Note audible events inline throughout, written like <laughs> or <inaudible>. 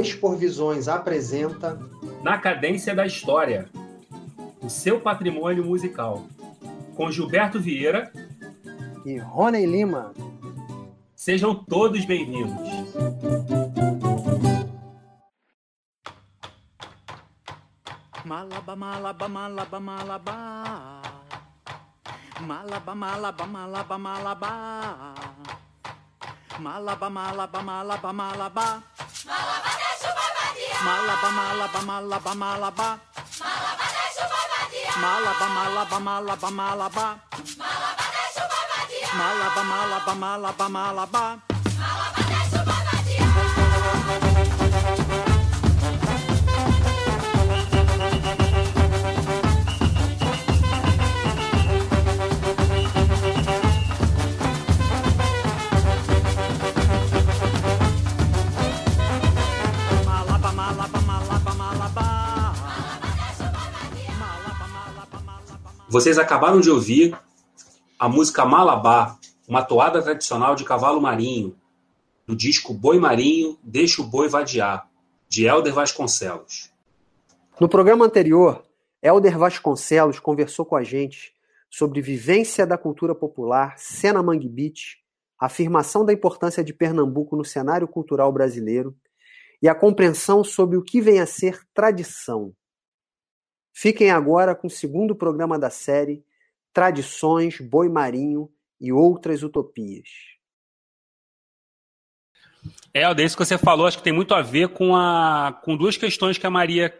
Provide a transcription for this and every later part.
Exporvisões apresenta Na Cadência da História, o seu patrimônio musical, com Gilberto Vieira e Rony Lima. Sejam todos bem-vindos. Malaba, malaba, malaba, malaba. Malaba, malaba, malaba, malaba. Malaba, malaba, malaba, malaba. Malaba Malaba, malaba, malaba, malaba. Malaba deixa o pai vadiar. Malaba, malaba, malaba, malaba. Malaba deixa o vadiar. Malaba, malaba, malaba, malaba. Malaba Vocês acabaram de ouvir a música Malabar, uma toada tradicional de cavalo marinho, do disco Boi Marinho, Deixa o Boi Vadiar, de Helder Vasconcelos. No programa anterior, Helder Vasconcelos conversou com a gente sobre vivência da cultura popular, cena Mangue Beach, afirmação da importância de Pernambuco no cenário cultural brasileiro e a compreensão sobre o que vem a ser tradição. Fiquem agora com o segundo programa da série Tradições, Boi Marinho e Outras Utopias. Helder, isso que você falou, acho que tem muito a ver com, a, com duas questões que a Maria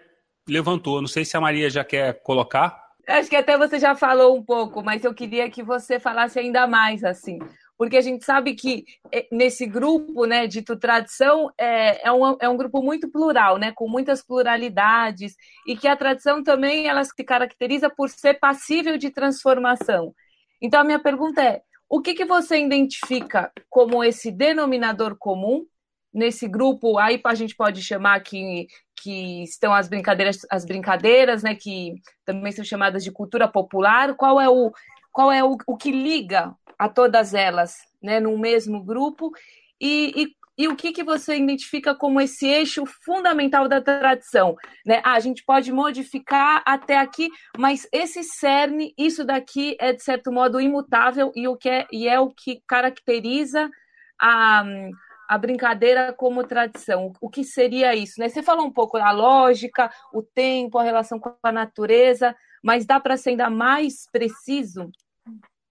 levantou. Não sei se a Maria já quer colocar. Acho que até você já falou um pouco, mas eu queria que você falasse ainda mais, assim. Porque a gente sabe que eh, nesse grupo, né, dito tradição, é, é, um, é um grupo muito plural, né, com muitas pluralidades, e que a tradição também ela se caracteriza por ser passível de transformação. Então, a minha pergunta é: o que, que você identifica como esse denominador comum nesse grupo? Aí a gente pode chamar que, que estão as brincadeiras, as brincadeiras, né, que também são chamadas de cultura popular. Qual é o, qual é o, o que liga a todas elas, né, no mesmo grupo? E, e, e o que, que você identifica como esse eixo fundamental da tradição? Né? Ah, a gente pode modificar até aqui, mas esse cerne, isso daqui é de certo modo imutável e, o que é, e é o que caracteriza a, a brincadeira como tradição. O que seria isso? Né? Você falou um pouco da lógica, o tempo, a relação com a natureza, mas dá para ser ainda mais preciso?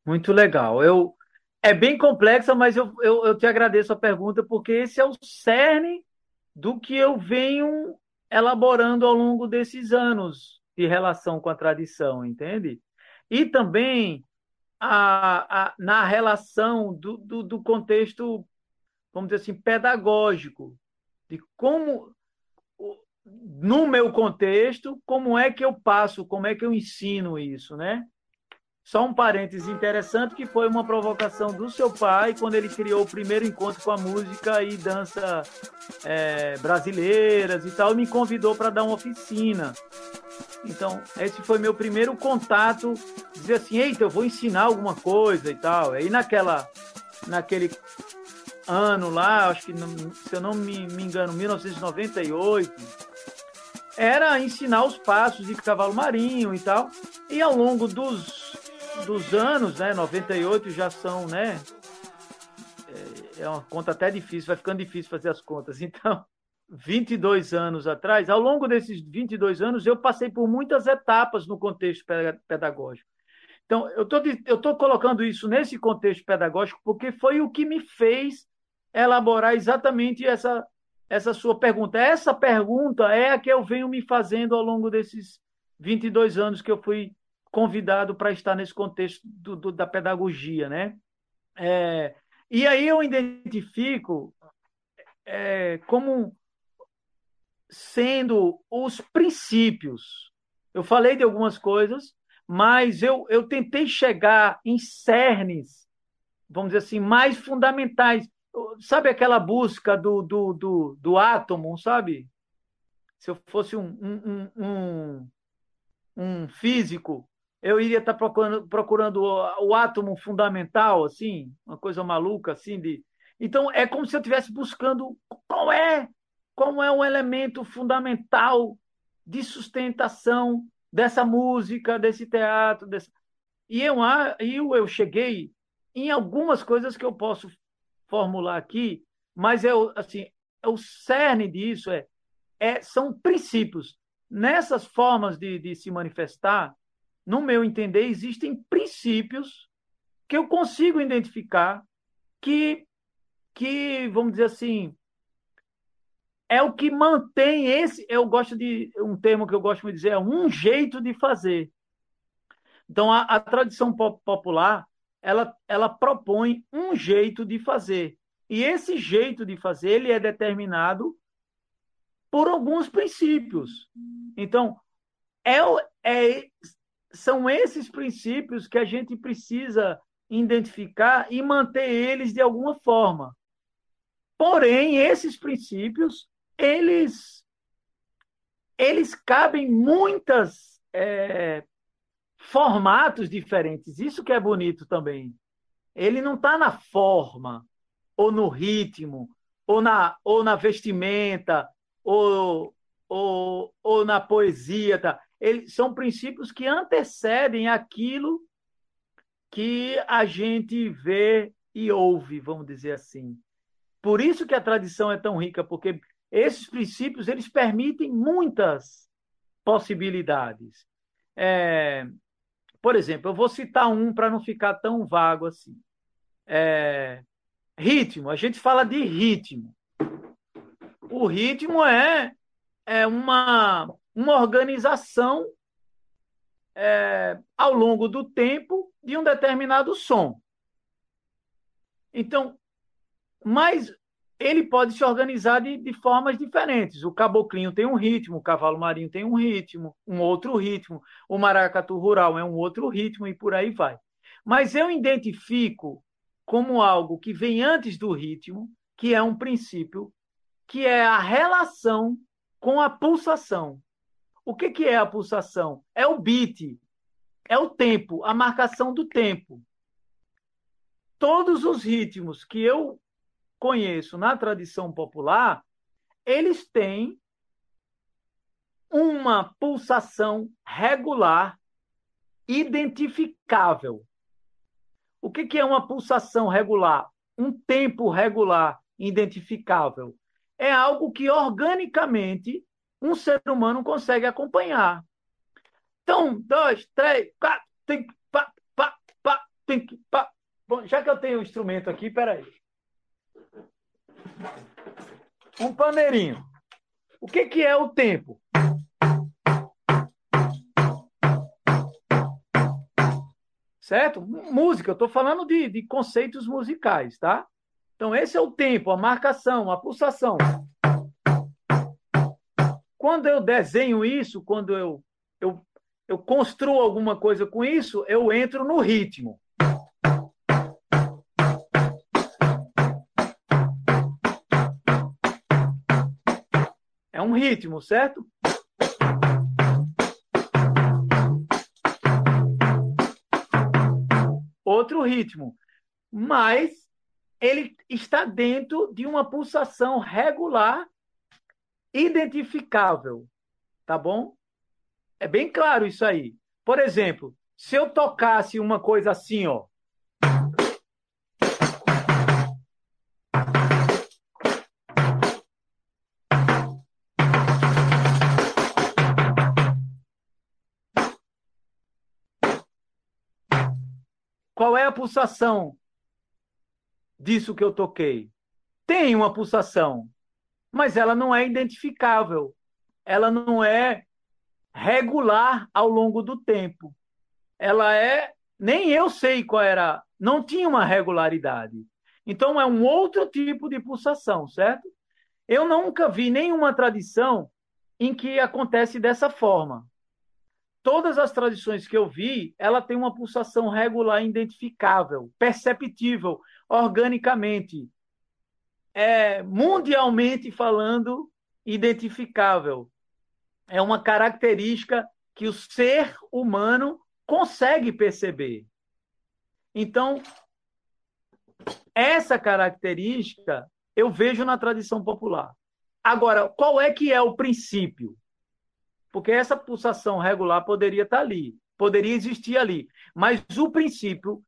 Muito legal. Eu, é bem complexa, mas eu, eu, eu te agradeço a pergunta, porque esse é o cerne do que eu venho elaborando ao longo desses anos de relação com a tradição, entende? E também a, a, na relação do, do, do contexto, vamos dizer assim, pedagógico, de como, no meu contexto, como é que eu passo, como é que eu ensino isso, né? Só um parênteses interessante que foi uma provocação do seu pai quando ele criou o primeiro encontro com a música e dança é, brasileiras e tal, me convidou para dar uma oficina. Então, esse foi meu primeiro contato, dizer assim, eita, eu vou ensinar alguma coisa e tal. Aí naquela, naquele ano lá, acho que se eu não me, me engano, 1998, era ensinar os passos de cavalo marinho e tal. E ao longo dos dos anos, né? 98 já são, né? É uma conta até difícil, vai ficando difícil fazer as contas. <laughs> Então, 22 anos atrás, ao longo desses 22 anos, eu passei por muitas etapas no contexto pedagógico. Então, eu tô, estou colocando isso nesse contexto pedagógico porque foi o que me fez elaborar exatamente essa, essa sua pergunta. Essa pergunta é a que eu venho me fazendo ao longo desses 22 anos que eu fui convidado para estar nesse contexto do, do, da pedagogia, né? É, e aí eu identifico é, como sendo os princípios. Eu falei de algumas coisas, mas eu, eu tentei chegar em cernes, vamos dizer assim, mais fundamentais. Sabe aquela busca do, do, do, do átomo, sabe? Se eu fosse um, um, um, um físico, eu iria estar procurando, procurando o, o, átomo fundamental, assim, uma coisa maluca, assim, de. Então, é como se eu estivesse buscando qual é, como é um elemento fundamental de sustentação dessa música, desse teatro. Desse... E eu, eu, eu cheguei em algumas coisas que eu posso formular aqui, mas eu, assim, o cerne disso é, é são princípios. Nessas formas de, de se manifestar, no meu entender, existem princípios que eu consigo identificar que, que vamos dizer assim, é o que mantém esse. Eu gosto de. Um termo que eu gosto de dizer é um jeito de fazer. Então, a, a tradição popular ela, ela propõe um jeito de fazer. E esse jeito de fazer ele é determinado por alguns princípios. Então, é, é, são esses princípios que a gente precisa identificar e manter eles de alguma forma. Porém, esses princípios eles eles cabem muitas é, formatos diferentes. Isso que é bonito também. Ele não está na forma, ou no ritmo, ou na, ou na vestimenta, ou, ou, ou na poesia. Tá? Eles são princípios que antecedem aquilo que a gente vê e ouve, vamos dizer assim. Por isso que a tradição é tão rica, porque esses princípios eles permitem muitas possibilidades. É, por exemplo, eu vou citar um para não ficar tão vago assim. É, ritmo, a gente fala de ritmo. O ritmo é, é uma, uma organização é, ao longo do tempo de um determinado som. Então, mas ele pode se organizar de, de, formas diferentes. O caboclinho tem um ritmo, o cavalo marinho tem um ritmo, um outro ritmo, o maracatu rural é um outro ritmo e por aí vai. Mas eu identifico como algo que vem antes do ritmo, que é um princípio, que é a relação com a pulsação. O que, que é a pulsação? É o beat, é o tempo, a marcação do tempo. Todos os ritmos que eu conheço na tradição popular, eles têm uma pulsação regular, identificável. O que, é uma pulsação regular? Um tempo regular, identificável. É algo que organicamente um ser humano consegue acompanhar. Então, dois, três, quatro, tem pá, pá, pá, tem pá. Bom, já que eu tenho o instrumento aqui, peraí. Um paneirinho. O que, que é o tempo? Certo? Música, eu estou falando de, de conceitos musicais, tá? Então, esse é o tempo, a marcação, a pulsação. Quando eu desenho isso, quando eu, eu, eu construo alguma coisa com isso, eu entro no ritmo. É um ritmo, certo? Outro ritmo. Mas ele está dentro de uma pulsação regular identificável. Tá bom? É bem claro isso aí. Por exemplo, se eu tocasse uma coisa assim, ó. Qual é a pulsação disso que eu toquei? Tem uma pulsação, mas ela não é identificável. Ela não é regular ao longo do tempo. Ela é. Nem eu sei qual era. Não tinha uma regularidade. Então é um outro tipo de pulsação, certo? Eu nunca vi nenhuma tradição em que acontece dessa forma todas as tradições que eu vi, ela tem uma pulsação regular identificável, perceptível, organicamente, é, mundialmente falando, identificável. É uma característica que o ser humano consegue perceber. Então, essa característica eu vejo na tradição popular. Agora, qual é que é o princípio? Porque essa pulsação regular poderia estar ali, poderia existir ali. Mas o princípio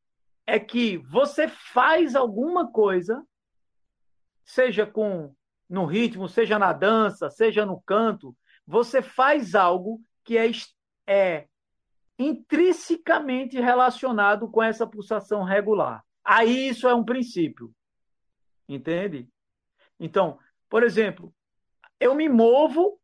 é que você faz alguma coisa, seja com no ritmo, seja na dança, seja no canto, você faz algo que é, é intrinsecamente relacionado com essa pulsação regular. Aí isso é um princípio. Entende? Então, por exemplo, eu me movo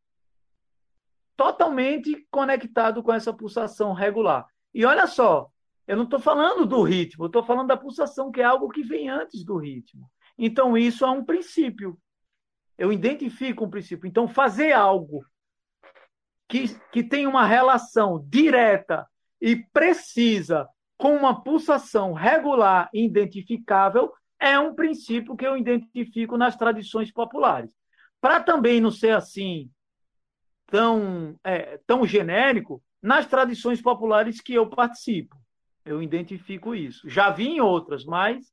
totalmente conectado com essa pulsação regular. E olha só, eu não estou falando do ritmo, eu estou falando da pulsação, que é algo que vem antes do ritmo. Então, isso é um princípio. Eu identifico um princípio. Então, fazer algo que, que tem uma relação direta e precisa com uma pulsação regular e identificável é um princípio que eu identifico nas tradições populares. Para também não ser assim tão, é, tão genérico, nas tradições populares que eu participo, eu identifico isso. Já vi em outras, mas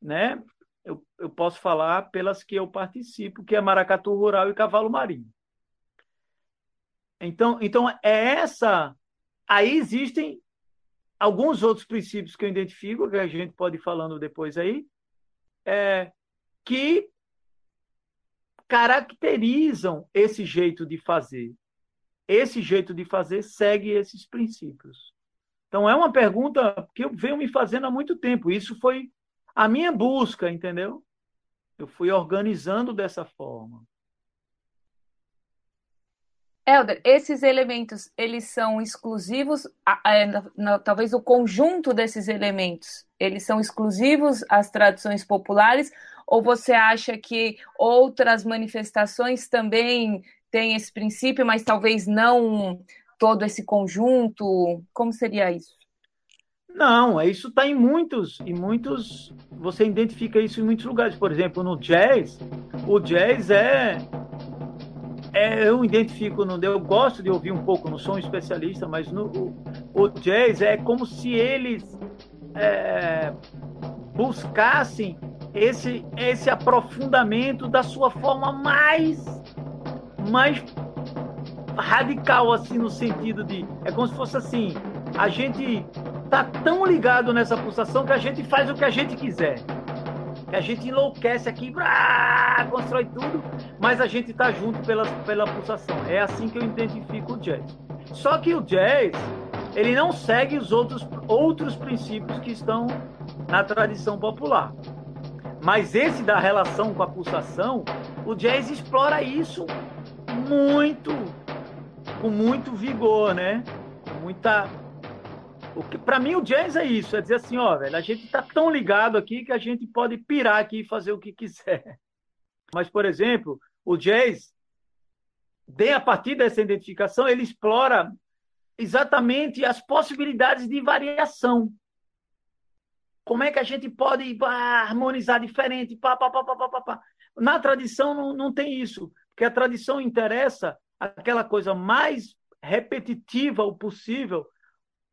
né, eu, eu posso falar pelas que eu participo, que é Maracatu Rural e Cavalo Marinho. Então, então é essa. Aí existem alguns outros princípios que eu identifico, que a gente pode ir falando depois aí, é, que caracterizam esse jeito de fazer. Esse jeito de fazer segue esses princípios. Então, é uma pergunta que eu venho me fazendo há muito tempo. Isso foi a minha busca, entendeu? Eu fui organizando dessa forma. Helder, esses elementos, eles são exclusivos, talvez o conjunto desses elementos, eles são exclusivos às tradições populares, ou você acha que outras manifestações também têm esse princípio, mas talvez não todo esse conjunto? Como seria isso? Não, isso está em muitos, em muitos. Você identifica isso em muitos lugares. Por exemplo, no jazz, o jazz é é, eu identifico, no, eu gosto de ouvir um pouco, não sou um especialista, mas no, o, o jazz é como se eles é, buscassem esse, esse aprofundamento da sua forma mais, mais radical, assim, no sentido de. É como se fosse assim: a gente tá tão ligado nessa pulsação que a gente faz o que a gente quiser que a gente enlouquece aqui, brá, constrói tudo, mas a gente está junto pela, pela pulsação. É assim que eu identifico o jazz. Só que o jazz, ele não segue os outros, outros princípios que estão na tradição popular. Mas esse da relação com a pulsação, o jazz explora isso muito, com muito vigor, né? Com muita o que para mim o jazz é isso, é dizer assim, ó, velho, a gente tá tão ligado aqui que a gente pode pirar aqui e fazer o que quiser. <laughs> Mas, por exemplo, o jazz, de, a partir dessa identificação, ele explora exatamente as possibilidades de variação. Como é que a gente pode pá, harmonizar diferente? Pá, pá, pá, pá, pá, pá. Na tradição não, não tem isso, porque a tradição interessa aquela coisa mais repetitiva o possível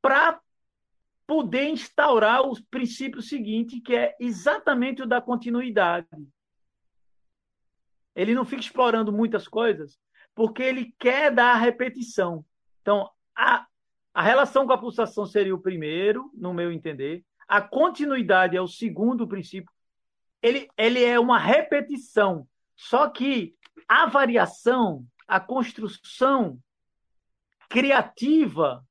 para poder instaurar o princípio seguinte, que é exatamente o da continuidade. Ele não fica explorando muitas coisas, porque ele quer dar a repetição. Então, a, a relação com a pulsação seria o primeiro, no meu entender. A continuidade é o segundo princípio. Ele, ele é uma repetição. Só que a variação, a construção criativa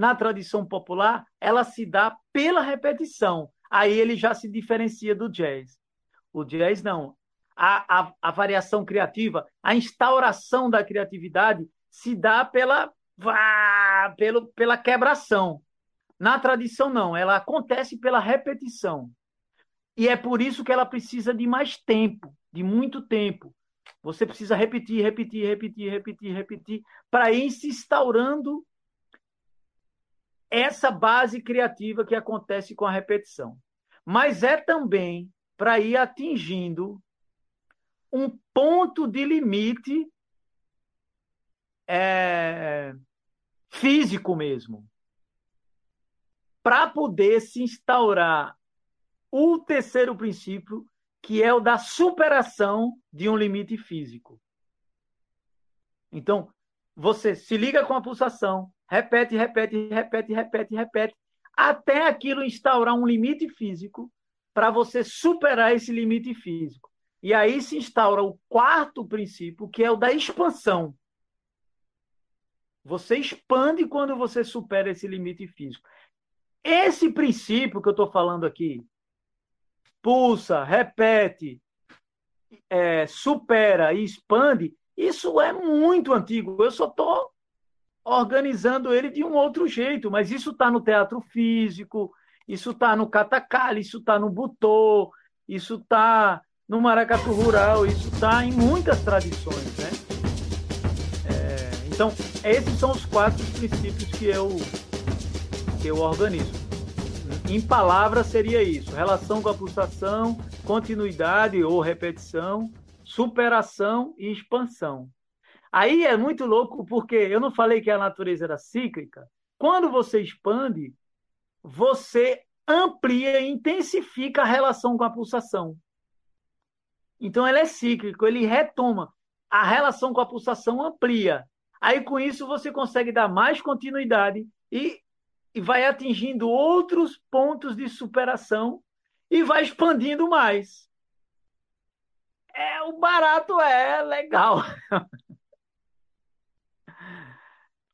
na tradição popular, ela se dá pela repetição. Aí ele já se diferencia do jazz. O jazz não. A, a, a variação criativa, a instauração da criatividade se dá pela, pela quebração. Na tradição, não. Ela acontece pela repetição. E é por isso que ela precisa de mais tempo, de muito tempo. Você precisa repetir, repetir, repetir, repetir, repetir, para ir se instaurando essa base criativa que acontece com a repetição. Mas é também para ir atingindo um ponto de limite é, físico mesmo. Para poder se instaurar o terceiro princípio, que é o da superação de um limite físico. Então, você se liga com a pulsação, repete, repete, repete, repete, repete, até aquilo instaurar um limite físico para você superar esse limite físico. E aí se instaura o quarto princípio, que é o da expansão. Você expande quando você supera esse limite físico. Esse princípio que eu estou falando aqui, pulsa, repete, é, supera e expande, isso é muito antigo. Eu só estou organizando ele de um outro jeito, mas isso está no teatro físico, isso está no catacali, isso está no butô, isso está no maracatu rural, isso está em muitas tradições, né? É, então, esses são os quatro princípios que eu que eu organizo. Em palavras seria isso: relação com a pulsação, continuidade ou repetição, superação e expansão. Aí é muito louco porque eu não falei que a natureza era cíclica. Quando você expande, você amplia e intensifica a relação com a pulsação. Então ele é cíclico, ele retoma. A relação com a pulsação amplia. Aí com isso você consegue dar mais continuidade e, e vai atingindo outros pontos de superação e vai expandindo mais. É, o barato é legal. <laughs>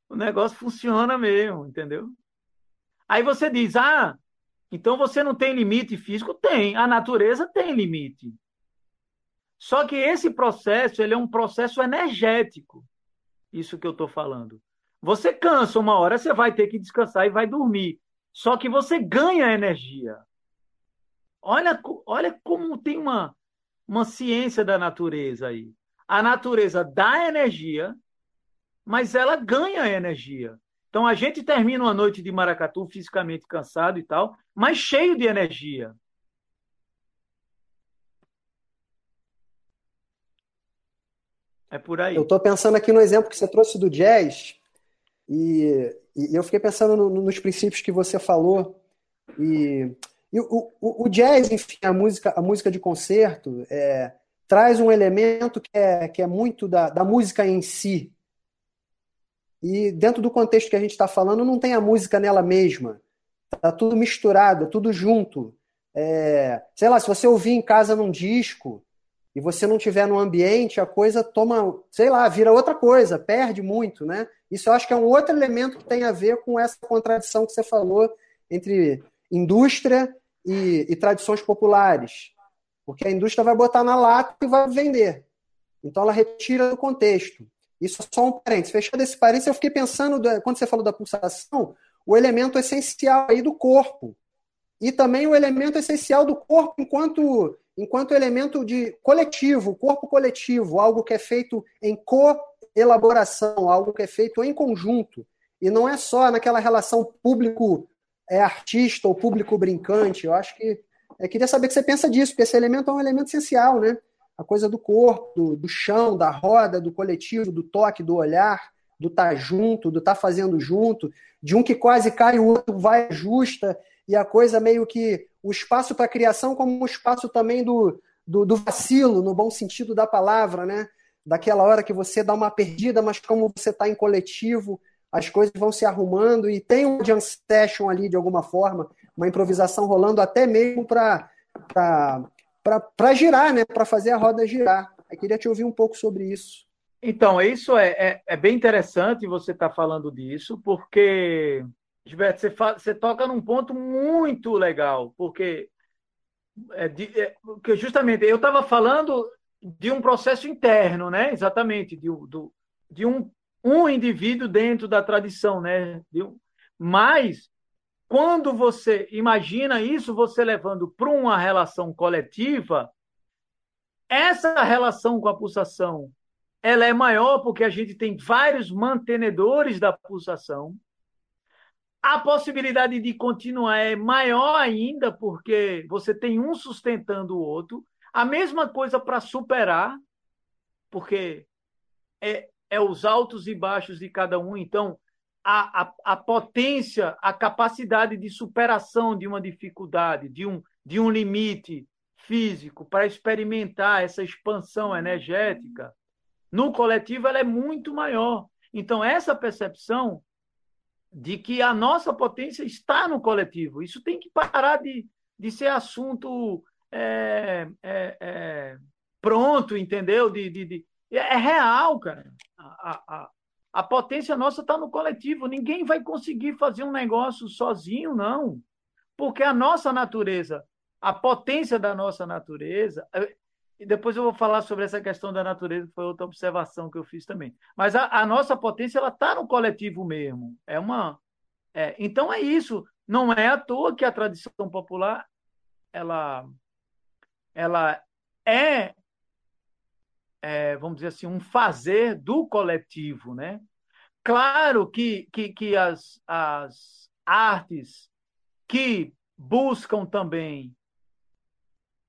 o negócio funciona mesmo, entendeu? Aí você diz: "Ah, então você não tem limite físico?" Tem, a natureza tem limite. Só que esse processo, ele é um processo energético. Isso que eu estou falando. Você cansa uma hora, você vai ter que descansar e vai dormir. Só que você ganha energia. Olha, olha como tem uma, uma ciência da natureza aí. A natureza dá energia, mas ela ganha energia. Então a gente termina uma noite de maracatu fisicamente cansado e tal, mas cheio de energia. É por aí. Eu estou pensando aqui no exemplo que você trouxe do jazz, e, e eu fiquei pensando no, nos princípios que você falou. E e o, o, o, jazz, enfim, a música, a música de concerto, é, traz um elemento que é, que é muito da, da música em si. E dentro do contexto que a gente está falando, não tem a música nela mesma. Está tudo misturado, tudo junto. É, sei lá, se você ouvir em casa num disco e você não tiver no ambiente, a coisa toma, sei lá, vira outra coisa, perde muito, né? Isso eu acho que é um outro elemento que tem a ver com essa contradição que você falou entre indústria e, e tradições populares. Porque a indústria vai botar na lata e vai vender. Então ela retira do contexto. Isso é só um parênteses. Fechado esse parênteses, eu fiquei pensando, quando você falou da pulsação, o elemento essencial aí do corpo. E também o elemento essencial do corpo enquanto, enquanto elemento de coletivo, corpo coletivo, algo que é feito em co-elaboração, algo que é feito em conjunto. E não é só naquela relação público é artista ou público brincante. Eu acho que. Eu queria saber o que você pensa disso, porque esse elemento é um elemento essencial, né? A coisa do corpo, do, do chão, da roda, do coletivo, do toque, do olhar, do tá junto, do tá fazendo junto, de um que quase cai, o outro vai justa, e a coisa meio que o espaço para a criação como um espaço também do, do, do, vacilo, no bom sentido da palavra, né? Daquela hora que você dá uma perdida, mas como você está em coletivo, as coisas vão se arrumando e tem um jam session ali de alguma forma, uma improvisação rolando até mesmo para girar, né? Para fazer a roda girar. Eu queria te ouvir um pouco sobre isso. Então, isso é, é, é bem interessante você estar tá falando disso, porque, Gilberto, você, você toca num ponto muito legal, porque, é, de, é, porque justamente eu estava falando de um processo interno, né? Exatamente, de, do, de um um indivíduo dentro da tradição, né? Mas quando você imagina isso, você levando para uma relação coletiva, essa relação com a pulsação, ela é maior porque a gente tem vários mantenedores da pulsação. A possibilidade de continuar é maior ainda porque você tem um sustentando o outro. A mesma coisa para superar, porque é, é os altos e baixos de cada um. Então, a, a, a potência, a capacidade de superação de uma dificuldade, de um, de um limite físico, para experimentar essa expansão energética, no coletivo ela é muito maior. Então, essa percepção de que a nossa potência está no coletivo, isso tem que parar de, de ser assunto é, é, é, pronto, entendeu? De, de, de, é real, cara. A, a, a potência nossa está no coletivo. Ninguém vai conseguir fazer um negócio sozinho, não. Porque a nossa natureza, a potência da nossa natureza, e depois eu vou falar sobre essa questão da natureza, que foi outra observação que eu fiz também. Mas a, a nossa potência ela está no coletivo mesmo. É uma, é, então é isso. Não é à toa que a tradição popular ela, ela é, é, vamos dizer assim, um fazer do coletivo, né? Claro que, que, que as, as artes que buscam também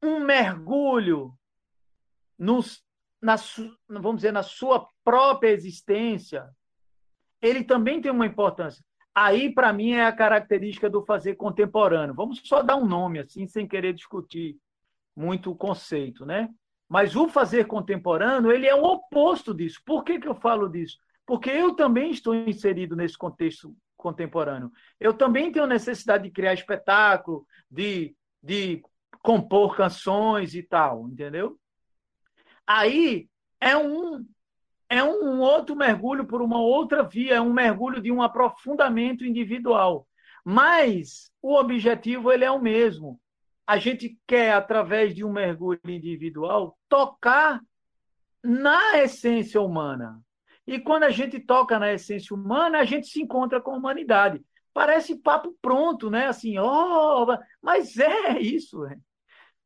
um mergulho nos, na, vamos dizer, na sua própria existência, ele também tem uma importância. Aí, para mim, é a característica do fazer contemporâneo. Vamos só dar um nome, assim, sem querer discutir muito o conceito, né? Mas o fazer contemporâneo, ele é o oposto disso. Por que, que eu falo disso? Porque eu também estou inserido nesse contexto contemporâneo. Eu também tenho necessidade de criar espetáculo, de, de compor canções e tal, entendeu? Aí é um é um outro mergulho por uma outra via, é um mergulho de um aprofundamento individual. Mas o objetivo ele é o mesmo. A gente quer através de um mergulho individual tocar na essência humana. E quando a gente toca na essência humana, a gente se encontra com a humanidade. Parece papo pronto, né? Assim, oh, mas é isso.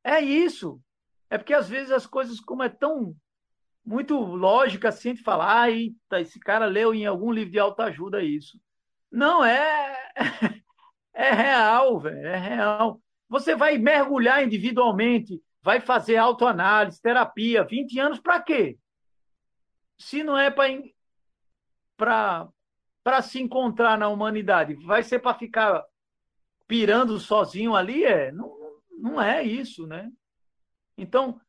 É isso. É porque às vezes as coisas, como é tão muito lógica assim, de falar, ah, esse cara leu em algum livro de autoajuda isso. Não, é, <laughs> é real, velho, é real. Você vai mergulhar individualmente, vai fazer autoanálise, terapia, 20 anos para quê? Se não é para se encontrar na humanidade, vai ser para ficar pirando sozinho ali, é? Não, não é isso, né? Então,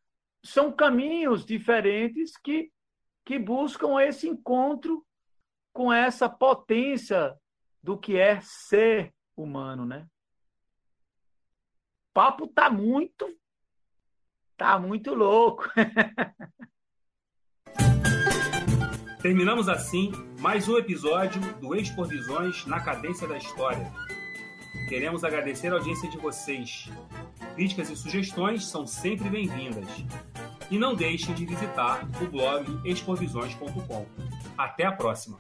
são caminhos diferentes que, que buscam esse encontro com essa potência do que é ser humano, né? Papo tá muito tá muito louco. <laughs> Terminamos assim mais um episódio do Expor Visões na cadência da história. Queremos agradecer a audiência de vocês. Críticas e sugestões são sempre bem-vindas. E não deixem de visitar o blog expovisões.com. Até a próxima!